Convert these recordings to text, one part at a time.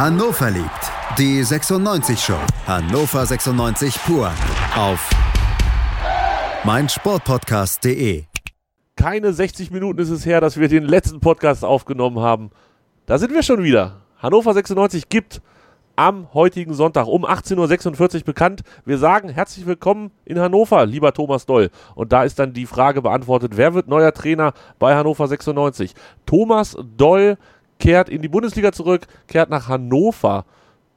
Hannover liebt. Die 96 Show. Hannover 96 pur. Auf meinsportpodcast.de. Keine 60 Minuten ist es her, dass wir den letzten Podcast aufgenommen haben. Da sind wir schon wieder. Hannover 96 gibt am heutigen Sonntag um 18.46 Uhr bekannt. Wir sagen herzlich willkommen in Hannover, lieber Thomas Doll. Und da ist dann die Frage beantwortet, wer wird neuer Trainer bei Hannover 96? Thomas Doll kehrt in die Bundesliga zurück, kehrt nach Hannover.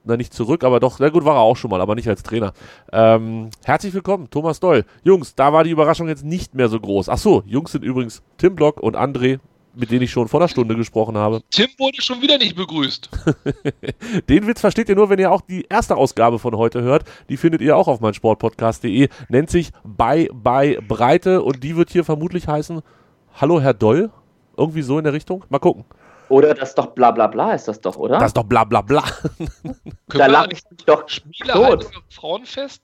Na, nicht zurück, aber doch, na gut, war er auch schon mal, aber nicht als Trainer. Ähm, herzlich willkommen, Thomas Doll. Jungs, da war die Überraschung jetzt nicht mehr so groß. Ach so, Jungs sind übrigens Tim Block und André, mit denen ich schon vor einer Stunde gesprochen habe. Tim wurde schon wieder nicht begrüßt. Den Witz versteht ihr nur, wenn ihr auch die erste Ausgabe von heute hört. Die findet ihr auch auf meinsportpodcast.de. Nennt sich Bei bei Breite und die wird hier vermutlich heißen Hallo Herr Doll. Irgendwie so in der Richtung. Mal gucken. Oder das doch bla bla bla ist das doch, oder? Das ist doch bla bla bla. da lag ich doch Spieler tot. Frauenfest?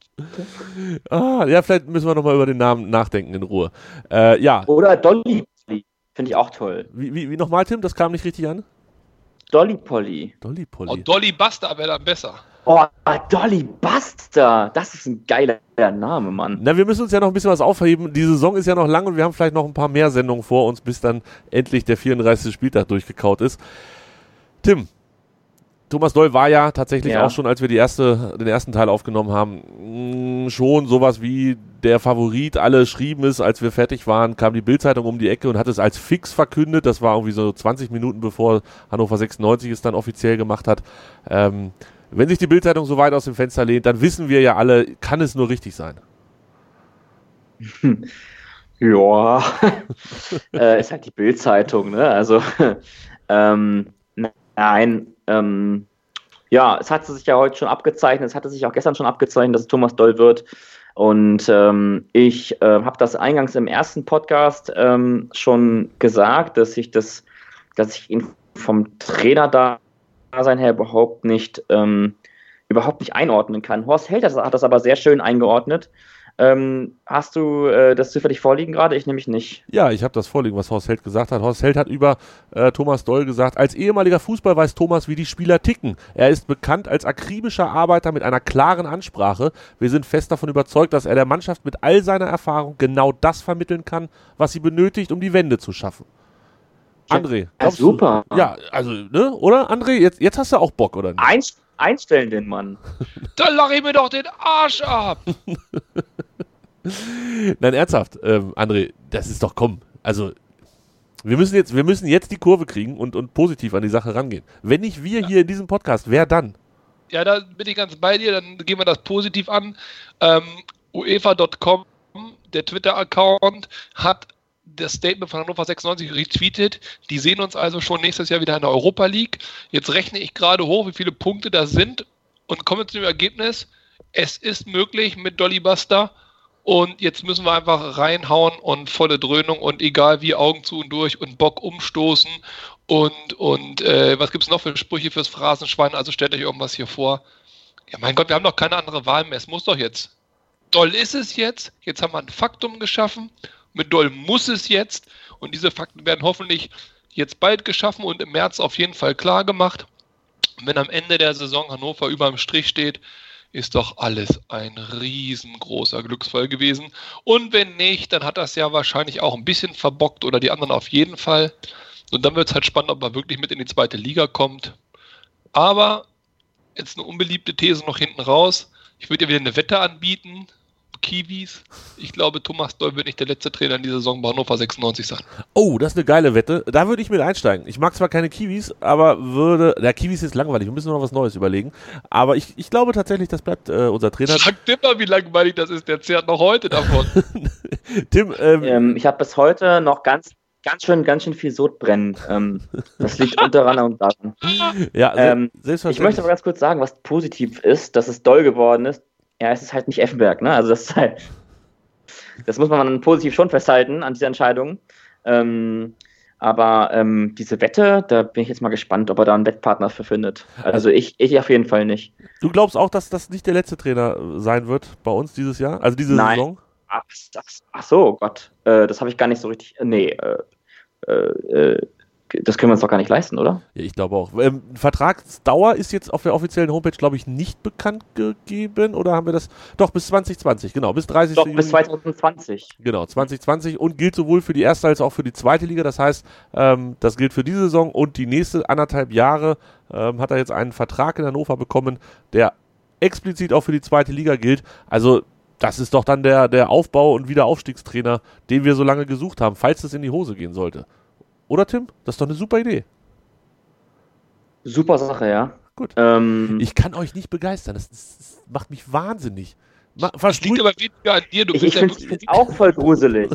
Ah, ja, vielleicht müssen wir nochmal über den Namen nachdenken in Ruhe. Äh, ja. Oder Dolly. Finde ich auch toll. Wie, wie, wie nochmal, Tim? Das kam nicht richtig an? Dolly Polly. Dolly Polly. Oh, Dolly Buster wäre dann besser. Oh, Dolly Buster. Das ist ein geiler Name, Mann. Na, wir müssen uns ja noch ein bisschen was aufheben. Die Saison ist ja noch lang und wir haben vielleicht noch ein paar mehr Sendungen vor uns, bis dann endlich der 34. Spieltag durchgekaut ist. Tim, Thomas Doll war ja tatsächlich ja. auch schon, als wir die erste, den ersten Teil aufgenommen haben, mm, schon sowas wie der Favorit. Alle schrieben es, als wir fertig waren, kam die Bildzeitung um die Ecke und hat es als fix verkündet. Das war irgendwie so 20 Minuten bevor Hannover 96 es dann offiziell gemacht hat. Ähm, wenn sich die Bildzeitung so weit aus dem Fenster lehnt, dann wissen wir ja alle, kann es nur richtig sein. Ja, äh, ist halt die Bildzeitung, ne? Also, ähm, nein, ähm, ja, es hat sich ja heute schon abgezeichnet, es hatte sich auch gestern schon abgezeichnet, dass es Thomas Doll wird. Und ähm, ich äh, habe das eingangs im ersten Podcast ähm, schon gesagt, dass ich das, dass ich ihn vom Trainer-Dasein her überhaupt nicht, ähm, überhaupt nicht einordnen kann. Horst Held hat das aber sehr schön eingeordnet. Ähm, hast du äh, das zufällig vorliegen gerade? Ich nämlich nicht. Ja, ich habe das vorliegen, was Horst Held gesagt hat. Horst Held hat über äh, Thomas Doll gesagt, als ehemaliger Fußball weiß Thomas, wie die Spieler ticken. Er ist bekannt als akribischer Arbeiter mit einer klaren Ansprache. Wir sind fest davon überzeugt, dass er der Mannschaft mit all seiner Erfahrung genau das vermitteln kann, was sie benötigt, um die Wende zu schaffen. André, ja, super. Du? Ja, also, ne, oder? André, jetzt, jetzt hast du auch Bock, oder nicht? Eins, einstellen den Mann. Dann lach ich mir doch den Arsch ab. Nein, ernsthaft, ähm, André, das ist doch komm. Also, wir müssen jetzt, wir müssen jetzt die Kurve kriegen und, und positiv an die Sache rangehen. Wenn nicht wir ja. hier in diesem Podcast, wer dann? Ja, da bin ich ganz bei dir, dann gehen wir das positiv an. Ähm, UEFA.com, der Twitter-Account, hat das Statement von Hannover 96 retweetet. Die sehen uns also schon nächstes Jahr wieder in der Europa League. Jetzt rechne ich gerade hoch, wie viele Punkte da sind und komme zu dem Ergebnis, es ist möglich mit Dolly Buster und jetzt müssen wir einfach reinhauen und volle Dröhnung und egal wie Augen zu und durch und Bock umstoßen. Und, und äh, was gibt es noch für Sprüche fürs Phrasenschwein? Also stellt euch irgendwas hier vor. Ja, mein Gott, wir haben doch keine andere Wahl mehr. Es muss doch jetzt. Doll ist es jetzt. Jetzt haben wir ein Faktum geschaffen. Mit Doll muss es jetzt. Und diese Fakten werden hoffentlich jetzt bald geschaffen und im März auf jeden Fall klar gemacht. wenn am Ende der Saison Hannover über dem Strich steht, ist doch alles ein riesengroßer Glücksfall gewesen. Und wenn nicht, dann hat das ja wahrscheinlich auch ein bisschen verbockt oder die anderen auf jeden Fall. Und dann wird es halt spannend, ob er wirklich mit in die zweite Liga kommt. Aber jetzt eine unbeliebte These noch hinten raus. Ich würde ja wieder eine Wette anbieten. Kiwis. Ich glaube, Thomas Doll wird nicht der letzte Trainer in dieser Saison bei Hannover 96 sein. Oh, das ist eine geile Wette. Da würde ich mit einsteigen. Ich mag zwar keine Kiwis, aber würde. Der Kiwis ist langweilig. Wir müssen noch was Neues überlegen. Aber ich, ich glaube tatsächlich, das bleibt äh, unser Trainer. Sag dir mal, wie langweilig das ist. Der zehrt noch heute davon. Tim, ähm, ähm, ich habe bis heute noch ganz ganz schön, ganz schön viel Sodbrennen. Ähm, das liegt unter anderem daran. Ja, ähm, ich möchte aber ganz kurz sagen, was positiv ist, dass es doll geworden ist ja, es ist halt nicht Effenberg, ne? Also das ist halt, das muss man positiv schon festhalten an dieser Entscheidung. Ähm, aber ähm, diese Wette, da bin ich jetzt mal gespannt, ob er da einen Wettpartner für findet. Also ich, ich auf jeden Fall nicht. Du glaubst auch, dass das nicht der letzte Trainer sein wird bei uns dieses Jahr? Also diese Nein. Saison? Ach, ach, ach so, Gott. Äh, das habe ich gar nicht so richtig. Äh, nee. Äh, äh, das können wir uns doch gar nicht leisten, oder? Ja, ich glaube auch. Ähm, Vertragsdauer ist jetzt auf der offiziellen Homepage, glaube ich, nicht bekannt gegeben. Oder haben wir das? Doch, bis 2020, genau. Bis 30. Doch, bis 2020. Genau, 2020 und gilt sowohl für die erste als auch für die zweite Liga. Das heißt, ähm, das gilt für diese Saison und die nächste anderthalb Jahre ähm, hat er jetzt einen Vertrag in Hannover bekommen, der explizit auch für die zweite Liga gilt. Also das ist doch dann der, der Aufbau- und Wiederaufstiegstrainer, den wir so lange gesucht haben, falls es in die Hose gehen sollte. Oder Tim? Das ist doch eine super Idee. Super Sache, ja. Gut. Ähm, ich kann euch nicht begeistern. Das, das, das macht mich wahnsinnig. Das liegt aber weniger an dir. Du ich finde es auch voll gruselig.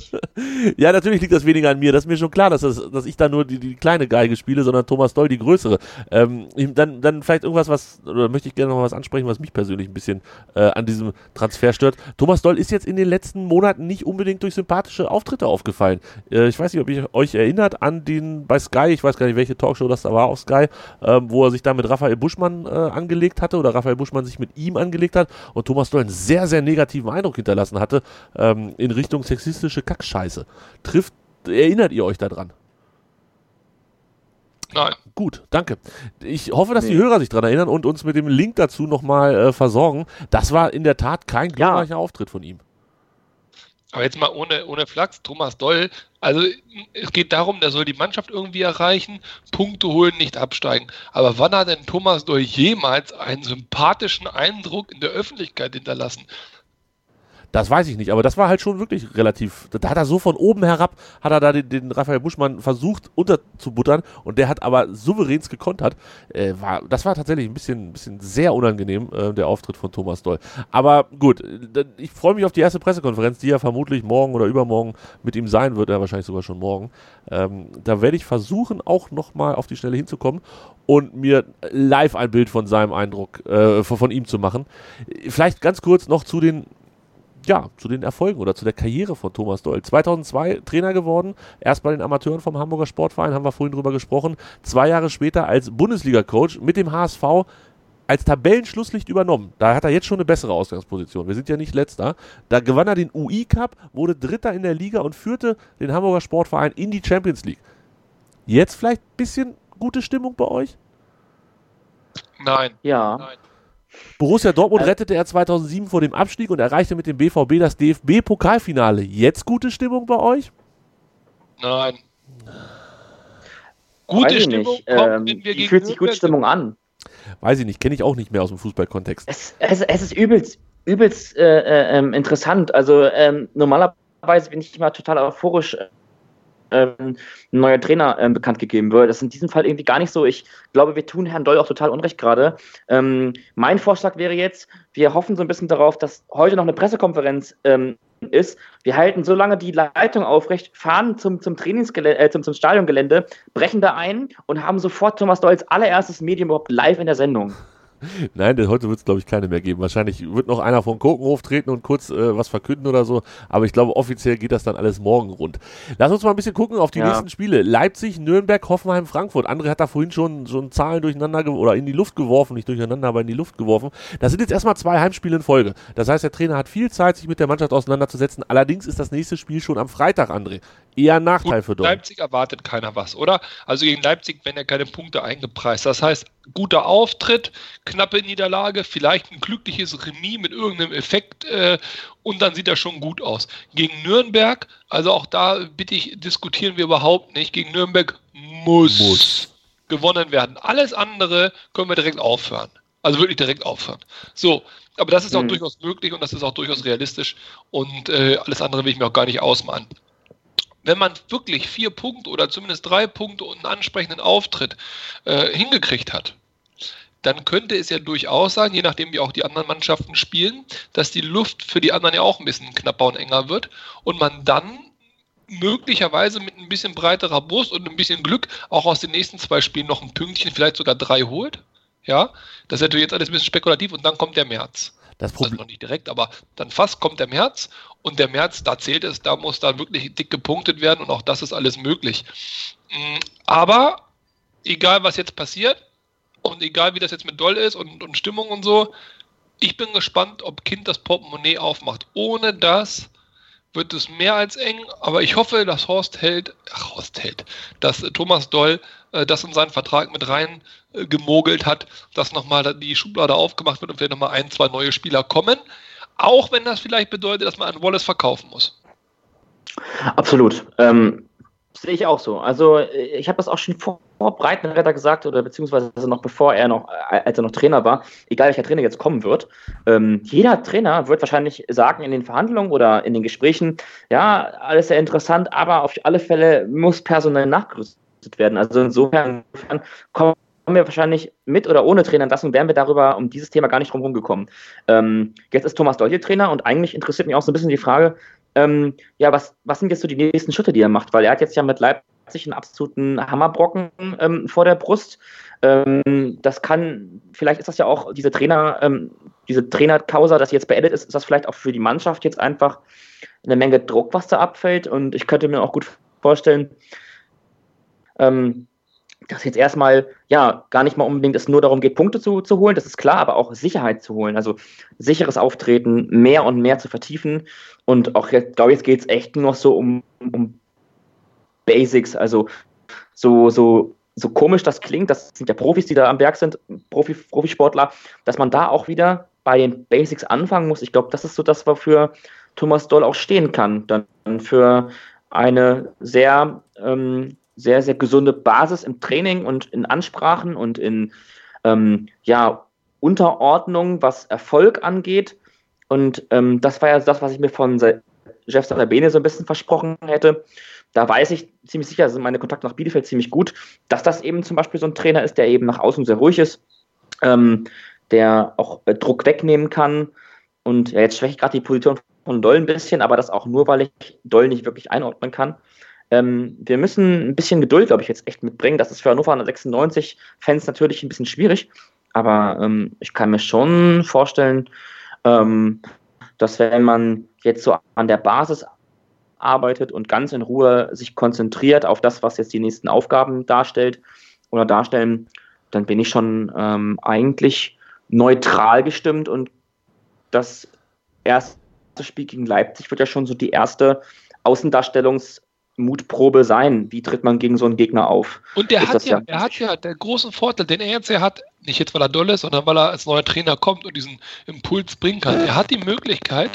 ja, natürlich liegt das weniger an mir. Das ist mir schon klar, dass, das, dass ich da nur die, die kleine Geige spiele, sondern Thomas Doll die größere. Ähm, dann, dann vielleicht irgendwas, was, oder möchte ich gerne noch mal was ansprechen, was mich persönlich ein bisschen äh, an diesem Transfer stört. Thomas Doll ist jetzt in den letzten Monaten nicht unbedingt durch sympathische Auftritte aufgefallen. Äh, ich weiß nicht, ob ihr euch erinnert an den bei Sky, ich weiß gar nicht, welche Talkshow das da war auf Sky, ähm, wo er sich da mit Raphael Buschmann äh, angelegt hatte oder Raphael Buschmann sich mit ihm angelegt hat und Thomas Doll ein sehr, sehr sehr negativen Eindruck hinterlassen hatte ähm, in Richtung sexistische Kackscheiße. Trifft, erinnert ihr euch daran? Nein. Gut, danke. Ich hoffe, dass nee. die Hörer sich daran erinnern und uns mit dem Link dazu nochmal äh, versorgen. Das war in der Tat kein glorreicher ja. Auftritt von ihm. Aber jetzt mal ohne, ohne Flachs, Thomas Doll, also es geht darum, der soll die Mannschaft irgendwie erreichen, Punkte holen, nicht absteigen. Aber wann hat denn Thomas Doll jemals einen sympathischen Eindruck in der Öffentlichkeit hinterlassen? Das weiß ich nicht, aber das war halt schon wirklich relativ. Da hat er so von oben herab, hat er da den, den Raphael Buschmann versucht unterzubuttern und der hat aber souveräns gekontert. Äh, war, das war tatsächlich ein bisschen, bisschen sehr unangenehm, äh, der Auftritt von Thomas Doll. Aber gut, ich freue mich auf die erste Pressekonferenz, die ja vermutlich morgen oder übermorgen mit ihm sein wird, ja wahrscheinlich sogar schon morgen. Ähm, da werde ich versuchen, auch nochmal auf die Stelle hinzukommen und mir live ein Bild von seinem Eindruck, äh, von, von ihm zu machen. Vielleicht ganz kurz noch zu den ja, zu den Erfolgen oder zu der Karriere von Thomas Doll. 2002 Trainer geworden, erst bei den Amateuren vom Hamburger Sportverein, haben wir vorhin drüber gesprochen. Zwei Jahre später als Bundesliga-Coach mit dem HSV als Tabellenschlusslicht übernommen. Da hat er jetzt schon eine bessere Ausgangsposition. Wir sind ja nicht letzter. Da gewann er den UI Cup, wurde Dritter in der Liga und führte den Hamburger Sportverein in die Champions League. Jetzt vielleicht ein bisschen gute Stimmung bei euch? Nein. Ja. Nein. Borussia Dortmund also, rettete er 2007 vor dem Abstieg und erreichte mit dem BVB das DFB-Pokalfinale. Jetzt gute Stimmung bei euch? Nein. Gute Stimmung nicht. kommt, ähm, wenn fühlt sich gute Stimmung an. Weiß ich nicht, kenne ich auch nicht mehr aus dem Fußballkontext. Es, es, es ist übelst, übelst äh, äh, ähm, interessant. Also ähm, normalerweise bin ich immer total euphorisch ein neuer Trainer ähm, bekannt gegeben wird. Das ist in diesem Fall irgendwie gar nicht so. Ich glaube, wir tun Herrn Doll auch total unrecht gerade. Ähm, mein Vorschlag wäre jetzt, wir hoffen so ein bisschen darauf, dass heute noch eine Pressekonferenz ähm, ist. Wir halten so lange die Leitung aufrecht, fahren zum, zum, Trainingsgelände, äh, zum, zum Stadiongelände, brechen da ein und haben sofort Thomas Doll als allererstes Medium überhaupt live in der Sendung. Nein, denn heute wird es, glaube ich, keine mehr geben. Wahrscheinlich wird noch einer vom Kokenhof treten und kurz äh, was verkünden oder so. Aber ich glaube, offiziell geht das dann alles morgen rund. Lass uns mal ein bisschen gucken auf die ja. nächsten Spiele. Leipzig, Nürnberg, Hoffenheim, Frankfurt. André hat da vorhin schon, schon Zahlen durcheinander oder in die Luft geworfen. Nicht durcheinander, aber in die Luft geworfen. Das sind jetzt erstmal zwei Heimspiele in Folge. Das heißt, der Trainer hat viel Zeit, sich mit der Mannschaft auseinanderzusetzen. Allerdings ist das nächste Spiel schon am Freitag, André. Eher ein Nachteil Gut, für Dortmund. Leipzig erwartet keiner was, oder? Also gegen Leipzig werden ja keine Punkte eingepreist. Das heißt, guter Auftritt, knappe Niederlage, vielleicht ein glückliches Remis mit irgendeinem Effekt äh, und dann sieht das schon gut aus. Gegen Nürnberg, also auch da bitte ich, diskutieren wir überhaupt nicht. Gegen Nürnberg muss, muss. gewonnen werden. Alles andere können wir direkt aufhören. Also wirklich direkt aufhören. So, aber das ist auch mhm. durchaus möglich und das ist auch durchaus realistisch und äh, alles andere will ich mir auch gar nicht ausmalen wenn man wirklich vier Punkte oder zumindest drei Punkte und einen ansprechenden Auftritt äh, hingekriegt hat, dann könnte es ja durchaus sein, je nachdem wie auch die anderen Mannschaften spielen, dass die Luft für die anderen ja auch ein bisschen knapper und enger wird und man dann möglicherweise mit ein bisschen breiterer Brust und ein bisschen Glück auch aus den nächsten zwei Spielen noch ein Pünktchen, vielleicht sogar drei holt. Ja, das ist natürlich jetzt alles ein bisschen spekulativ und dann kommt der März. Das Problem also noch nicht direkt, aber dann fast kommt der März und der März, da zählt es, da muss dann wirklich dick gepunktet werden und auch das ist alles möglich. Mm, aber egal was jetzt passiert und egal wie das jetzt mit Doll ist und, und Stimmung und so, ich bin gespannt, ob Kind das Portemonnaie aufmacht. Ohne das wird es mehr als eng, aber ich hoffe, dass Horst hält, ach, Horst hält, dass Thomas Doll äh, das in seinen Vertrag mit rein äh, gemogelt hat, dass nochmal die Schublade aufgemacht wird und vielleicht nochmal ein, zwei neue Spieler kommen. Auch wenn das vielleicht bedeutet, dass man an Wallace verkaufen muss. Absolut. Ähm, sehe ich auch so. Also ich habe das auch schon vor Breitenretter gesagt oder beziehungsweise noch bevor er noch, äh, als er noch Trainer war, egal welcher Trainer jetzt kommen wird, ähm, jeder Trainer wird wahrscheinlich sagen in den Verhandlungen oder in den Gesprächen, ja, alles sehr interessant, aber auf alle Fälle muss personell nachgerüstet werden. Also insofern, kommen wir wahrscheinlich mit oder ohne Trainerentlassung, wären wir darüber um dieses Thema gar nicht drum rumgekommen. Ähm, jetzt ist Thomas Dolche Trainer und eigentlich interessiert mich auch so ein bisschen die Frage, ähm, ja, was, was sind jetzt so die nächsten Schritte, die er macht? Weil er hat jetzt ja mit Leipzig einen absoluten Hammerbrocken ähm, vor der Brust. Ähm, das kann, vielleicht ist das ja auch diese Trainer, ähm, diese Trainerkausa, das jetzt beendet ist, ist das vielleicht auch für die Mannschaft jetzt einfach eine Menge Druck, was da abfällt. Und ich könnte mir auch gut vorstellen, ähm, dass jetzt erstmal ja gar nicht mal unbedingt es nur darum geht, Punkte zu, zu holen, das ist klar, aber auch Sicherheit zu holen, also sicheres Auftreten, mehr und mehr zu vertiefen. Und auch jetzt, glaube ich, jetzt geht es echt nur so um, um Basics, also so, so, so komisch das klingt, das sind ja Profis, die da am Werk sind, Profi, Profisportler, dass man da auch wieder bei den Basics anfangen muss. Ich glaube, das ist so das, wofür Thomas Doll auch stehen kann. Dann für eine sehr ähm, sehr, sehr gesunde Basis im Training und in Ansprachen und in ähm, ja, Unterordnung, was Erfolg angeht. Und ähm, das war ja das, was ich mir von Jeff Salabene so ein bisschen versprochen hätte. Da weiß ich ziemlich sicher, sind meine Kontakte nach Bielefeld ziemlich gut, dass das eben zum Beispiel so ein Trainer ist, der eben nach außen sehr ruhig ist, ähm, der auch äh, Druck wegnehmen kann. Und ja, jetzt schwäche ich gerade die Position von Doll ein bisschen, aber das auch nur, weil ich Doll nicht wirklich einordnen kann. Ähm, wir müssen ein bisschen Geduld, glaube ich, jetzt echt mitbringen. Das ist für Hannover 96 Fans natürlich ein bisschen schwierig, aber ähm, ich kann mir schon vorstellen, ähm, dass wenn man jetzt so an der Basis arbeitet und ganz in Ruhe sich konzentriert auf das, was jetzt die nächsten Aufgaben darstellt oder darstellen, dann bin ich schon ähm, eigentlich neutral gestimmt und das erste Spiel gegen Leipzig wird ja schon so die erste Außendarstellungs- Mutprobe sein. Wie tritt man gegen so einen Gegner auf? Und der hat ja, er hat ja den großen Vorteil, den er jetzt ja hat, nicht jetzt weil er doll ist, sondern weil er als neuer Trainer kommt und diesen Impuls bringen kann. Er hat die Möglichkeit,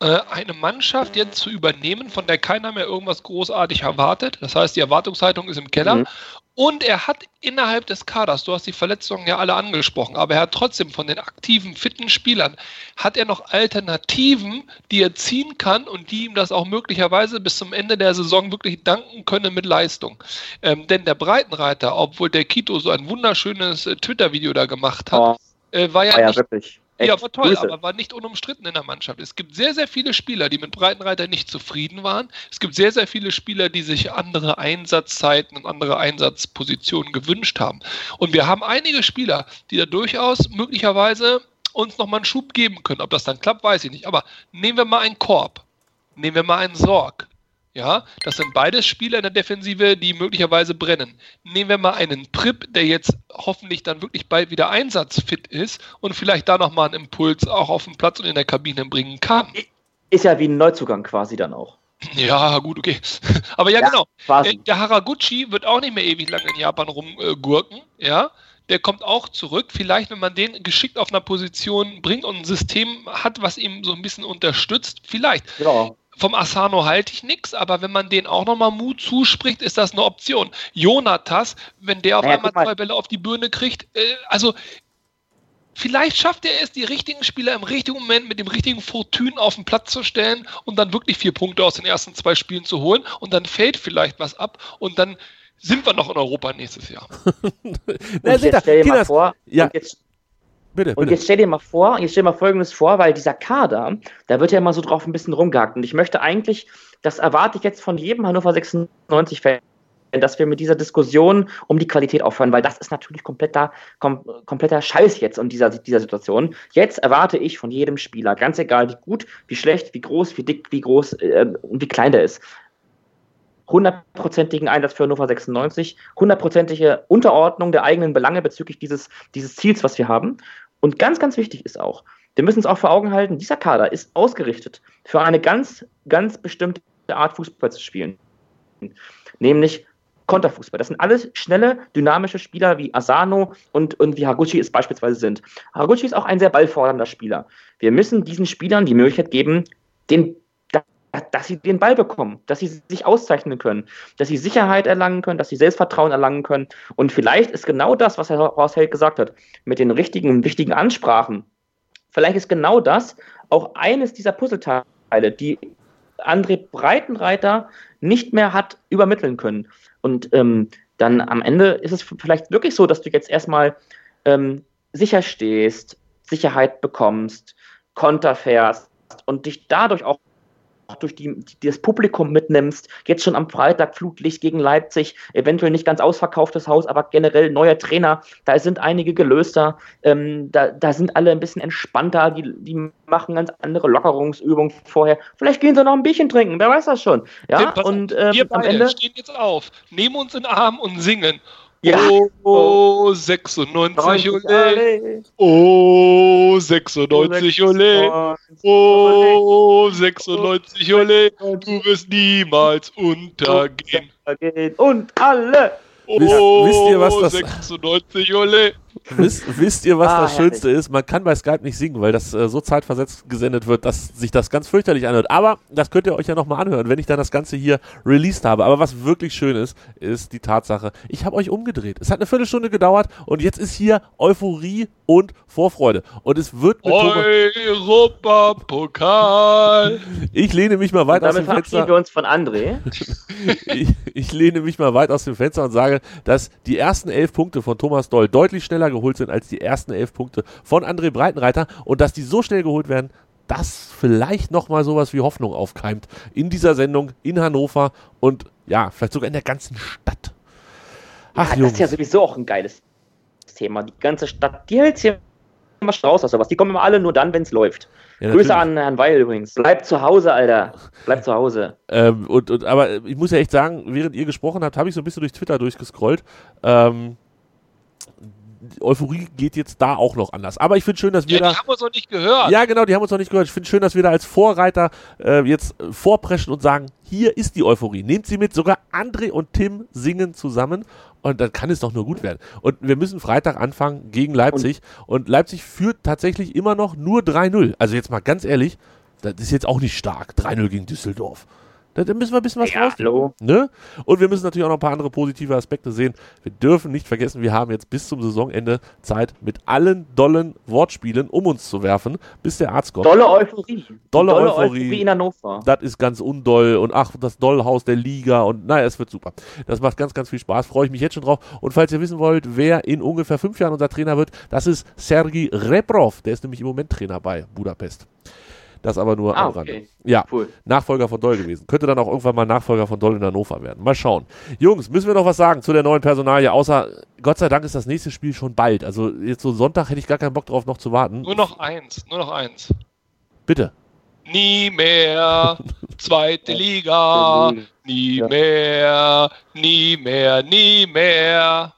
äh, eine Mannschaft jetzt zu übernehmen, von der keiner mehr irgendwas großartig erwartet. Das heißt, die Erwartungshaltung ist im Keller. Mhm. Und er hat innerhalb des Kaders, du hast die Verletzungen ja alle angesprochen, aber er hat trotzdem von den aktiven, fitten Spielern, hat er noch Alternativen, die er ziehen kann und die ihm das auch möglicherweise bis zum Ende der Saison wirklich danken können mit Leistung. Ähm, denn der Breitenreiter, obwohl der Kito so ein wunderschönes äh, Twitter-Video da gemacht hat, oh, äh, war ja, war ja nicht, wirklich Echt? Ja, war toll, Grüße. aber war nicht unumstritten in der Mannschaft. Es gibt sehr, sehr viele Spieler, die mit Breitenreiter nicht zufrieden waren. Es gibt sehr, sehr viele Spieler, die sich andere Einsatzzeiten und andere Einsatzpositionen gewünscht haben. Und wir haben einige Spieler, die da durchaus möglicherweise uns nochmal einen Schub geben können. Ob das dann klappt, weiß ich nicht. Aber nehmen wir mal einen Korb. Nehmen wir mal einen Sorg. Ja, das sind beides Spieler in der Defensive, die möglicherweise brennen. Nehmen wir mal einen Prip, der jetzt hoffentlich dann wirklich bald wieder einsatzfit ist und vielleicht da nochmal einen Impuls auch auf den Platz und in der Kabine bringen kann. Ist ja wie ein Neuzugang quasi dann auch. Ja, gut, okay. Aber ja, ja genau. Quasi. Äh, der Haraguchi wird auch nicht mehr ewig lange in Japan rumgurken, ja. Der kommt auch zurück. Vielleicht, wenn man den geschickt auf einer Position bringt und ein System hat, was ihm so ein bisschen unterstützt, vielleicht. Genau vom Asano halte ich nichts, aber wenn man den auch nochmal Mut zuspricht, ist das eine Option. Jonatas, wenn der auf ja, einmal zwei Bälle auf die Birne kriegt, äh, also vielleicht schafft er es, die richtigen Spieler im richtigen Moment mit dem richtigen Fortune auf den Platz zu stellen und dann wirklich vier Punkte aus den ersten zwei Spielen zu holen und dann fällt vielleicht was ab und dann sind wir noch in Europa nächstes Jahr. Na, jetzt stell dir mal vor, ja. jetzt Bitte, und jetzt stell dir mal vor, jetzt stell dir mal Folgendes vor, weil dieser Kader, da wird ja immer so drauf ein bisschen rumgehakt. Und ich möchte eigentlich, das erwarte ich jetzt von jedem Hannover 96-Fan, dass wir mit dieser Diskussion um die Qualität aufhören, weil das ist natürlich kompletter, kom kompletter Scheiß jetzt in dieser, dieser Situation. Jetzt erwarte ich von jedem Spieler, ganz egal wie gut, wie schlecht, wie groß, wie dick, wie groß äh, und wie klein der ist, hundertprozentigen Einsatz für Hannover 96, hundertprozentige Unterordnung der eigenen Belange bezüglich dieses, dieses Ziels, was wir haben. Und ganz, ganz wichtig ist auch, wir müssen uns auch vor Augen halten, dieser Kader ist ausgerichtet für eine ganz, ganz bestimmte Art Fußball zu spielen. Nämlich Konterfußball. Das sind alles schnelle, dynamische Spieler wie Asano und, und wie Haguchi es beispielsweise sind. Haguchi ist auch ein sehr ballfordernder Spieler. Wir müssen diesen Spielern die Möglichkeit geben, den, dass sie den Ball bekommen, dass sie sich auszeichnen können, dass sie Sicherheit erlangen können, dass sie Selbstvertrauen erlangen können. Und vielleicht ist genau das, was Herr Horst gesagt hat, mit den richtigen wichtigen Ansprachen, vielleicht ist genau das auch eines dieser Puzzleteile, die André Breitenreiter nicht mehr hat übermitteln können. Und ähm, dann am Ende ist es vielleicht wirklich so, dass du jetzt erstmal ähm, sicher stehst, Sicherheit bekommst, Konter fährst und dich dadurch auch durch die, die, das Publikum mitnimmst. Jetzt schon am Freitag Flutlicht gegen Leipzig, eventuell nicht ganz ausverkauftes Haus, aber generell neuer Trainer. Da sind einige gelöster. Ähm, da, da sind alle ein bisschen entspannter. Die, die machen ganz andere Lockerungsübungen vorher. Vielleicht gehen sie noch ein Bierchen trinken, wer weiß das schon. Ja, Tim, und ähm, wir am Ende stehen jetzt auf, nehmen uns in den Arm und singen. Ja. Oh, 96 Ole. Oh, 96 Ole. Oh, 96 Ole. Du wirst niemals untergehen. Und alle. Oh, wisst ihr, was das- 96 Ole. Wisst, wisst ihr, was Ah, das Schönste ist? Man kann bei Skype nicht singen, weil das äh, so zeitversetzt gesendet wird, dass sich das ganz fürchterlich anhört. Aber das könnt ihr euch ja nochmal anhören, wenn ich dann das Ganze hier released habe. Aber was wirklich schön ist, ist die Tatsache, ich habe euch umgedreht. Es hat eine Viertelstunde gedauert und jetzt ist hier Euphorie und Vorfreude. Und es wird mit Thomas, Europapokal. Ich lehne mich mal weit aus dem Damit Fenster. wir uns von André. ich, ich lehne mich mal weit aus dem Fenster und sage, dass die ersten elf Punkte von Thomas Doll deutlich schneller geholt sind als die ersten elf Punkte von André Breitenreiter und dass die so schnell geholt werden, dass vielleicht nochmal sowas wie Hoffnung aufkeimt in dieser Sendung in Hannover und ja, vielleicht sogar in der ganzen Stadt. Ach, Ja, das ist ja sowieso auch ein geiles Thema. Die ganze Stadt, die hält hier immer raus aus sowas. Die kommen immer alle nur dann, wenn es läuft. Ja, Grüße an Herrn Weil übrigens. Bleib zu Hause, Alter. Bleib zu Hause. Ähm, und, und, aber ich muss ja echt sagen, während ihr gesprochen habt, habe ich so ein bisschen durch Twitter durchgescrollt. Ähm, Euphorie geht jetzt da auch noch anders. Aber ich finde schön, dass wir Ja, da. die haben uns noch nicht gehört. Ja, genau, die haben uns noch nicht gehört. Ich finde schön, dass wir da als Vorreiter äh, jetzt äh, vorpreschen und sagen, hier ist die Euphorie. Nehmt sie mit. Sogar André und Tim singen zusammen. Und dann kann es doch nur gut werden. Und wir müssen Freitag anfangen gegen Leipzig. Und, Leipzig führt tatsächlich immer noch nur 3-0. Also jetzt mal ganz ehrlich, das ist jetzt auch nicht stark. 3-0 gegen Düsseldorf. Da, müssen wir ein bisschen was Ja, hallo. Ne? Und wir müssen natürlich auch noch ein paar andere positive Aspekte sehen. Wir dürfen nicht vergessen, wir haben jetzt bis zum Saisonende Zeit, mit allen dollen Wortspielen um uns zu werfen, bis der Arzt kommt. Dolle Euphorie. Die Dolle Euphorie. in Hannover. Das ist ganz undoll und ach, das Dollhaus der Liga und naja, es wird super. Das macht ganz, ganz viel Spaß, freue ich mich jetzt schon drauf. Und falls ihr wissen wollt, wer in ungefähr fünf Jahren unser Trainer wird, das ist Sergi Rebrov. Der ist nämlich im Moment Trainer bei Budapest. Das aber nur Ah, am Rande. okay. Ja, Cool. Nachfolger von Doll gewesen. Könnte dann auch irgendwann mal Nachfolger von Doll in Hannover werden. Mal schauen. Jungs, müssen wir noch was sagen zu der neuen Personalie? Außer, Gott sei Dank ist das nächste Spiel schon bald. Also jetzt so Sonntag hätte ich gar keinen Bock drauf, noch zu warten. Nur noch eins, nur noch eins. Bitte. Nie mehr zweite Liga. Nie Ja. mehr, nie mehr, nie mehr.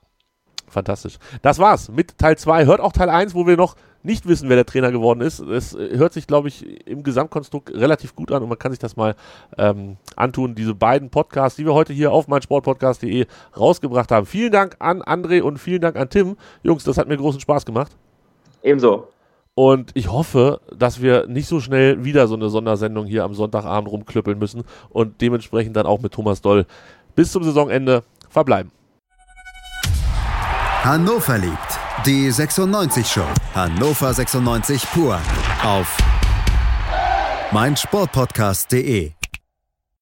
Fantastisch. Das war's mit Teil 2. Hört auch Teil 1, wo wir noch nicht wissen, wer der Trainer geworden ist. Es äh, hört sich, glaube ich, im Gesamtkonstrukt relativ gut an und man kann sich das mal ähm, antun. Diese beiden Podcasts, die wir heute hier auf meinsportpodcast.de rausgebracht haben. Vielen Dank an André und vielen Dank an Tim. Jungs, das hat mir großen Spaß gemacht. Ebenso. Und ich hoffe, dass wir nicht so schnell wieder so eine Sondersendung hier am Sonntagabend rumklüppeln müssen und dementsprechend dann auch mit Thomas Doll bis zum Saisonende verbleiben. Hannover liebt. Die 96 Show. Hannover 96 pur. Auf meinsportpodcast.de.